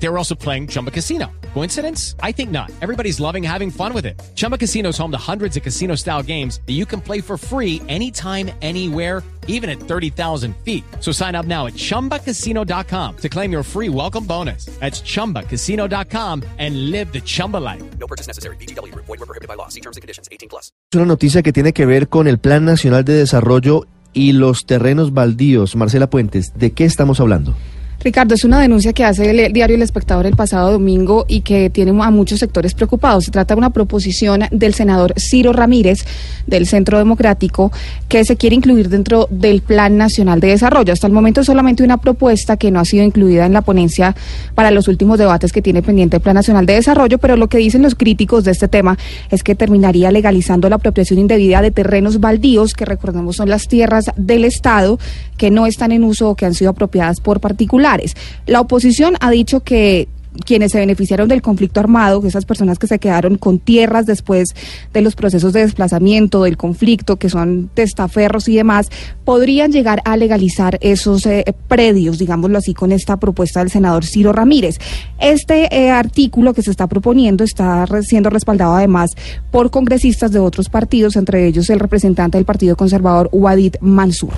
They were also playing Chumba Casino. Coincidence? I think not. Everybody's loving having fun with it. Chumba Casino is home to hundreds of casino style games that you can play for free anytime, anywhere, even at 30,000 feet. So sign up now at chumbacasino.com to claim your free welcome bonus. That's chumbacasino.com and live the Chumba life. No purchase necessary. BGW. Void were prohibited by law. See terms and conditions. 18 plus. Es una noticia que tiene que ver con el Plan Nacional de Desarrollo y los terrenos baldíos. Marcela Puentes, ¿de qué estamos hablando? Ricardo, es una denuncia que hace el diario El Espectador el pasado domingo y que tiene a muchos sectores preocupados. Se trata de una proposición del senador Ciro Ramírez del Centro Democrático que se quiere incluir dentro del Plan Nacional de Desarrollo. Hasta el momento es solamente una propuesta que no ha sido incluida en la ponencia para los últimos debates que tiene pendiente el Plan Nacional de Desarrollo, pero lo que dicen los críticos de este tema es que terminaría legalizando la apropiación indebida de terrenos baldíos, que recordemos son las tierras del Estado que no están en uso o que han sido apropiadas por particulares. La oposición ha dicho que quienes se beneficiaron del conflicto armado, esas personas que se quedaron con tierras después de los procesos de desplazamiento, del conflicto, que son testaferros y demás, podrían llegar a legalizar esos eh, predios, digámoslo así, con esta propuesta del senador Ciro Ramírez. Este eh, artículo que se está proponiendo está siendo respaldado además por congresistas de otros partidos, entre ellos el representante del Partido Conservador, Wadid Mansur.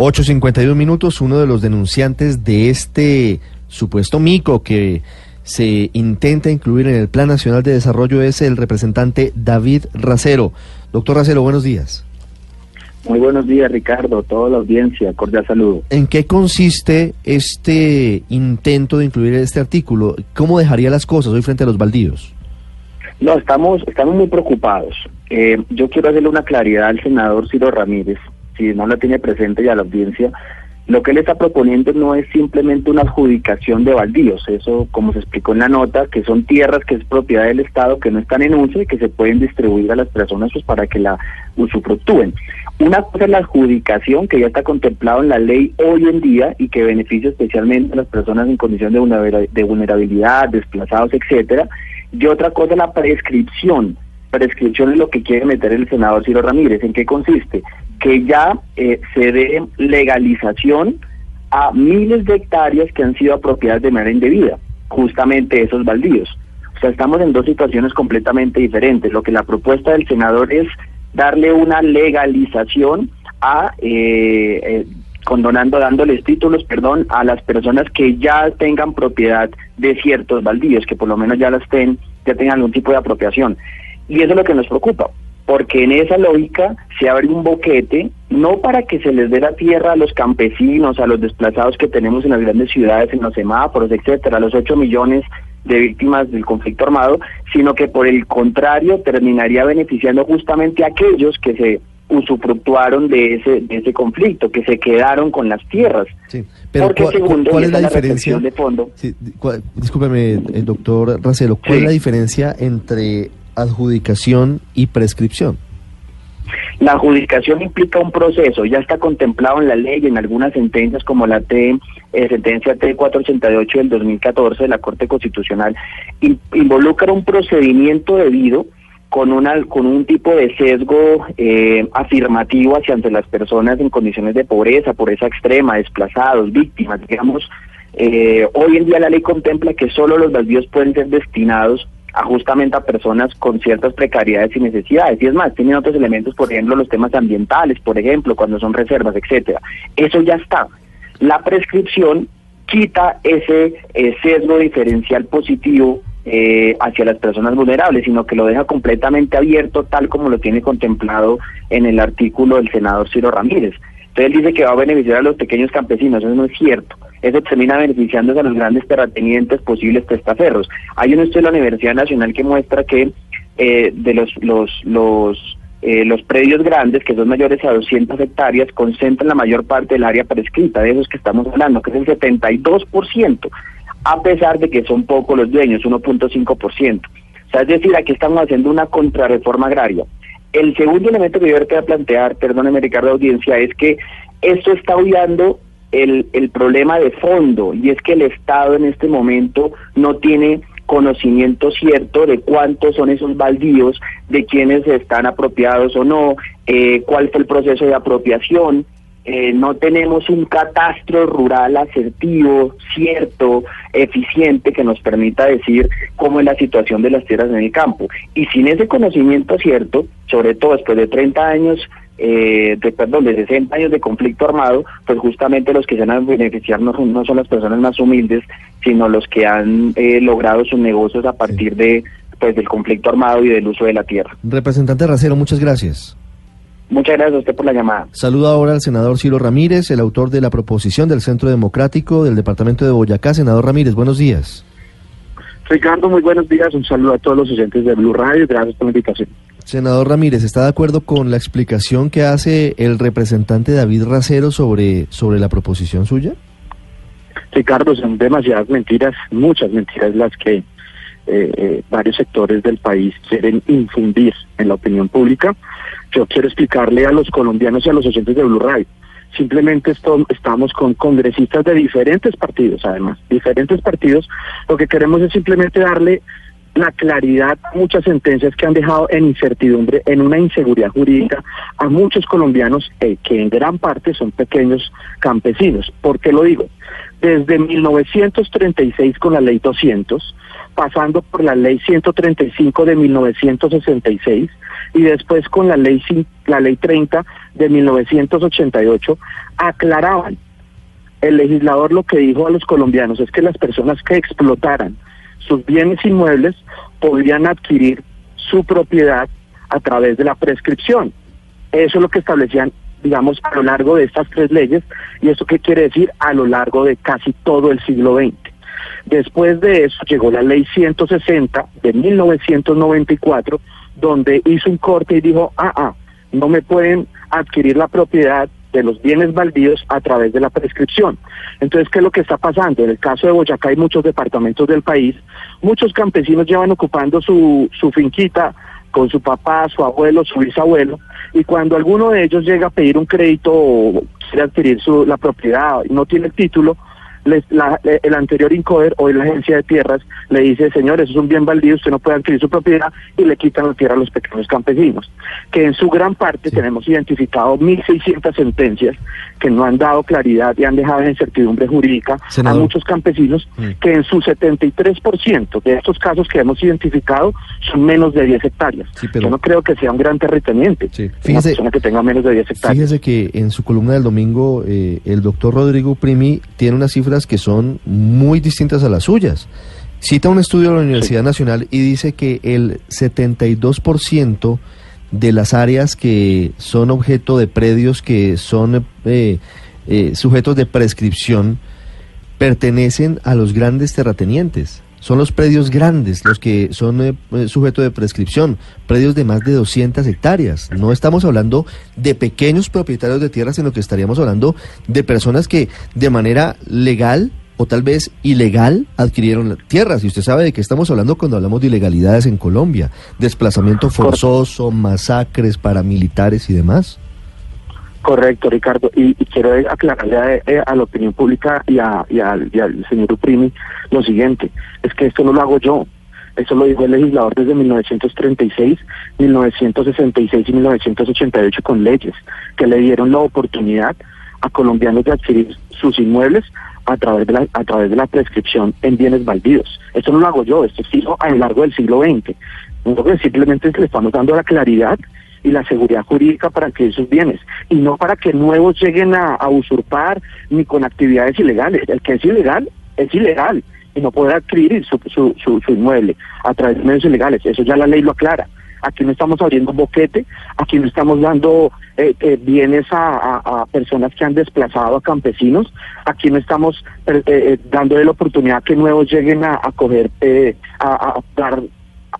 8.51 minutos, uno de los denunciantes de este supuesto mico que se intenta incluir en el Plan Nacional de Desarrollo es el representante David Racero. Doctor Racero, buenos días. Muy buenos días, Ricardo, toda la audiencia, cordial saludo. ¿En qué consiste este intento de incluir este artículo? ¿Cómo dejaría las cosas hoy frente a los baldíos? No, estamos, estamos muy preocupados. Eh, yo quiero hacerle una claridad al senador Ciro Ramírez, si no la tiene presente y a la audiencia. Lo que él está proponiendo no es simplemente una adjudicación de baldíos, eso como se explicó en la nota, que son tierras que es propiedad del Estado, que no están en uso y que se pueden distribuir a las personas pues, para que la usufructúen. Una cosa es la adjudicación, que ya está contemplado en la ley hoy en día y que beneficia especialmente a las personas en condición de vulnerabilidad, desplazados, etcétera. Y otra cosa es la prescripción. Prescripción es lo que quiere meter el senador Ciro Ramírez. ¿En qué consiste? Que ya eh, se dé legalización a miles de hectáreas que han sido apropiadas de manera indebida, justamente esos baldíos. O sea, estamos en dos situaciones completamente diferentes. Lo que la propuesta del senador es darle una legalización a, eh, eh, condonando, dándoles títulos, perdón, a las personas que ya tengan propiedad de ciertos baldíos, que por lo menos ya las ten, ya tengan algún tipo de apropiación. Y eso es lo que nos preocupa, porque en esa lógica se abre un boquete, no para que se les dé la tierra a los campesinos, a los desplazados que tenemos en las grandes ciudades, en los semáforos, etcétera, a los 8 millones de víctimas del conflicto armado, sino que por el contrario terminaría beneficiando justamente a aquellos que se usufructuaron de ese de ese conflicto, que se quedaron con las tierras. Sí, pero Porque ¿cuál, segundo, cuál es la diferencia? de fondo. Sí, discúlpeme, el doctor Racelo, ¿cuál Sí. es la diferencia entre adjudicación y prescripción? La adjudicación implica un proceso, ya está contemplado en la ley en algunas sentencias como la T, eh, sentencia T488 del 2014 de la Corte Constitucional, in- involucra un procedimiento debido con una con un tipo de sesgo eh, afirmativo hacia ante las personas en condiciones de pobreza, pobreza extrema, desplazados, víctimas, digamos. Eh, hoy en día la ley contempla que solo los baldíos pueden ser destinados a justamente a personas con ciertas precariedades y necesidades. Y es más, tienen otros elementos, por ejemplo, los temas ambientales, por ejemplo, cuando son reservas, etcétera. Eso ya está. La prescripción quita ese eh, sesgo diferencial positivo eh, hacia las personas vulnerables, sino que lo deja completamente abierto tal como lo tiene contemplado en el artículo del senador Ciro Ramírez. Entonces él dice que va a beneficiar a los pequeños campesinos, eso no es cierto. Eso termina beneficiándose a los grandes terratenientes posibles testaferros. Hay un estudio de la Universidad Nacional que muestra que eh, de los, los, los, eh, los predios grandes, que son mayores a 200 hectáreas, concentran la mayor parte del área prescrita, de esos que estamos hablando, que es el 72%, a pesar de que son pocos los dueños, 1.5%. O sea, es decir, aquí estamos haciendo una contrarreforma agraria. El segundo elemento que yo quería plantear, perdóneme Ricardo Audiencia, es que esto está obviando el, el problema de fondo y es que el Estado en este momento no tiene conocimiento cierto de cuántos son esos baldíos, de quiénes están apropiados o no, eh, cuál fue el proceso de apropiación. Eh, no tenemos un catastro rural asertivo, cierto, eficiente, que nos permita decir cómo es la situación de las tierras en el campo. Y sin ese conocimiento cierto, sobre todo después de 30 años eh, de, perdón, de 60 años de conflicto armado, pues justamente los que se van a beneficiar no son, no son las personas más humildes, sino los que han eh, logrado sus negocios a partir de pues del conflicto armado y del uso de la tierra. Representante Racero, muchas gracias. Muchas gracias a usted por la llamada. Saludo ahora al senador Ciro Ramírez, el autor de la proposición del Centro Democrático del Departamento de Boyacá. Senador Ramírez, buenos días. Ricardo, muy buenos días. Un saludo a todos los oyentes de Blue Radio. Gracias por la invitación. Senador Ramírez, ¿está de acuerdo con la explicación que hace el representante David Racero sobre, sobre la proposición suya? Ricardo, son demasiadas mentiras, muchas mentiras las que eh, eh, varios sectores del país quieren infundir en la opinión pública. Yo quiero explicarle a los colombianos y a los oyentes de Blue Radio. Simplemente estamos con congresistas de diferentes partidos, además, diferentes partidos. Lo que queremos es simplemente darle la claridad muchas sentencias que han dejado en incertidumbre, en una inseguridad jurídica a muchos colombianos eh, que en gran parte son pequeños campesinos. ¿Por qué lo digo? Desde 1936 con la ley 200, pasando por la ley 135 de 1966 y después con la ley, la ley 30 de 1988, aclaraban el legislador lo que dijo a los colombianos es que las personas que explotaran sus bienes inmuebles podrían adquirir su propiedad a través de la prescripción. Eso es lo que establecían, digamos, a lo largo de estas tres leyes, y eso qué quiere decir a lo largo de casi todo el siglo XX. Después de eso llegó la ley 160 de 1994, donde hizo un corte y dijo, ah, ah, no me pueden adquirir la propiedad de los bienes baldíos a través de la prescripción. Entonces, ¿qué es lo que está pasando? En el caso de Boyacá y muchos departamentos del país, muchos campesinos llevan ocupando su, su finquita con su papá, su abuelo, su bisabuelo, y cuando alguno de ellos llega a pedir un crédito o quiere adquirir su, la propiedad y no tiene el título, el anterior INCODER o la agencia de tierras le dice, señor, eso es un bien baldío, usted no puede adquirir su propiedad y le quitan la tierra a los pequeños campesinos. Que en su gran parte tenemos identificado 1.600 sentencias que no han dado claridad y han dejado en incertidumbre jurídica a muchos campesinos, mm. que en su 73% de estos casos que hemos identificado son menos de 10 hectáreas. Yo no creo que sea un gran terrateniente, una persona que tenga menos de 10 hectáreas. Fíjese que en su columna del domingo eh, el doctor Rodrigo Primi tiene una cifra que son muy distintas a las suyas. Cita un estudio de la Universidad Nacional y dice que el 72% de las áreas que son objeto de predios que son eh, eh, sujetos de prescripción pertenecen a los grandes terratenientes. Son los predios grandes los que son eh, sujetos de prescripción, predios de más de 200 hectáreas. No estamos hablando de pequeños propietarios de tierras, sino que estaríamos hablando de personas que de manera legal o tal vez ilegal adquirieron tierras. Y usted sabe de qué estamos hablando cuando hablamos de ilegalidades en Colombia, desplazamiento forzoso, masacres paramilitares y demás. Correcto, Ricardo. Y, quiero aclararle eh, a, la opinión pública y, a, y, al señor Uprimi lo siguiente, es que esto no lo hago yo. Eso lo dijo el legislador desde 1936, 1966 y 1988 con leyes que le dieron la oportunidad a colombianos de adquirir sus inmuebles a través de la, a través de la prescripción en bienes baldíos. Esto no lo hago yo, esto se hizo a lo largo del siglo XX. Nosotros simplemente le estamos dando la claridad y la seguridad jurídica para que esos bienes y no para que nuevos lleguen a, usurpar ni con actividades ilegales. El que es ilegal es ilegal y no puede adquirir su, su, su, inmueble a través de medios ilegales. Eso ya la ley lo aclara. Aquí no estamos abriendo boquete, aquí no estamos dando eh, eh, bienes a, personas que han desplazado a campesinos, aquí no estamos eh, dándole la oportunidad que nuevos lleguen a, a coger, a dar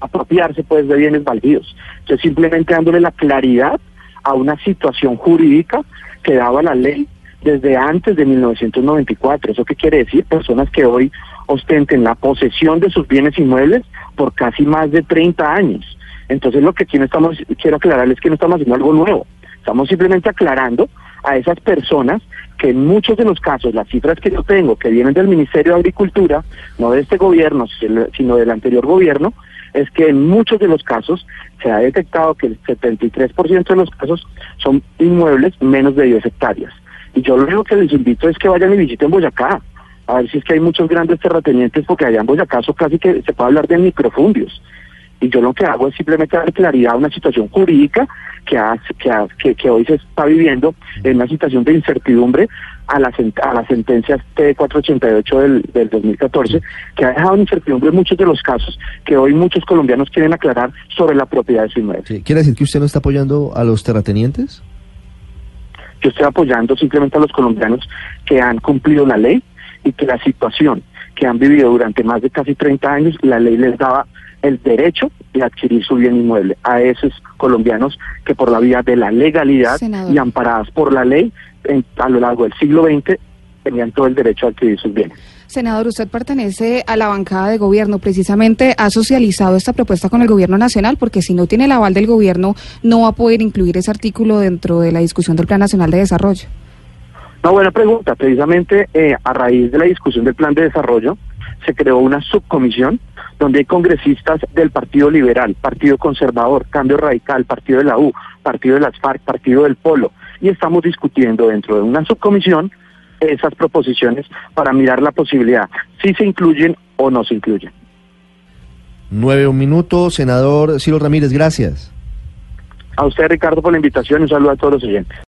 apropiarse pues de bienes baldíos. Entonces simplemente dándole la claridad a una situación jurídica que daba la ley desde antes de 1994. ¿Eso qué quiere decir? Personas que hoy ostenten la posesión de sus bienes inmuebles por casi más de 30 años. Entonces lo que aquí no estamos, quiero aclararles que no estamos haciendo algo nuevo. Estamos simplemente aclarando a esas personas que en muchos de los casos, las cifras que yo tengo, que vienen del Ministerio de Agricultura, no de este gobierno, sino del anterior gobierno, es que en muchos de los casos se ha detectado que el 73% de los casos son inmuebles menos de 10 hectáreas. Y yo lo único que les invito es que vayan y visiten Boyacá, a ver si es que hay muchos grandes terratenientes, porque allá en Boyacá casi que se puede hablar de microfundios. Y yo lo que hago es simplemente dar claridad a una situación jurídica que, que, que, hoy se está viviendo en una situación de incertidumbre a las a las sentencias T488 del, del 2014, que ha dejado en incertidumbre muchos de los casos que hoy muchos colombianos quieren aclarar sobre la propiedad de su inmueble. ¿Quiere decir que usted no está apoyando a los terratenientes? Yo estoy apoyando simplemente a los colombianos que han cumplido la ley y que la situación que han vivido durante más de casi 30 años, la ley les daba el derecho de adquirir su bien inmueble a esos colombianos que por la vía de la legalidad y amparadas por la ley a lo largo del siglo XX tenían todo el derecho a adquirir sus bienes. Senador, usted pertenece a la bancada de gobierno. Precisamente ha socializado esta propuesta con el gobierno nacional porque si no tiene el aval del gobierno no va a poder incluir ese artículo dentro de la discusión del Plan Nacional de Desarrollo. Una buena pregunta. Precisamente eh, a raíz de la discusión del Plan de Desarrollo se creó una subcomisión donde hay congresistas del Partido Liberal, Partido Conservador, Cambio Radical, Partido de la U, Partido de las FARC, Partido del Polo, y estamos discutiendo dentro de una subcomisión esas proposiciones para mirar la posibilidad, si se incluyen o no se incluyen. Nueve un minuto, senador Ciro Ramírez, gracias. A usted, Ricardo, por la invitación y un saludo a todos los oyentes.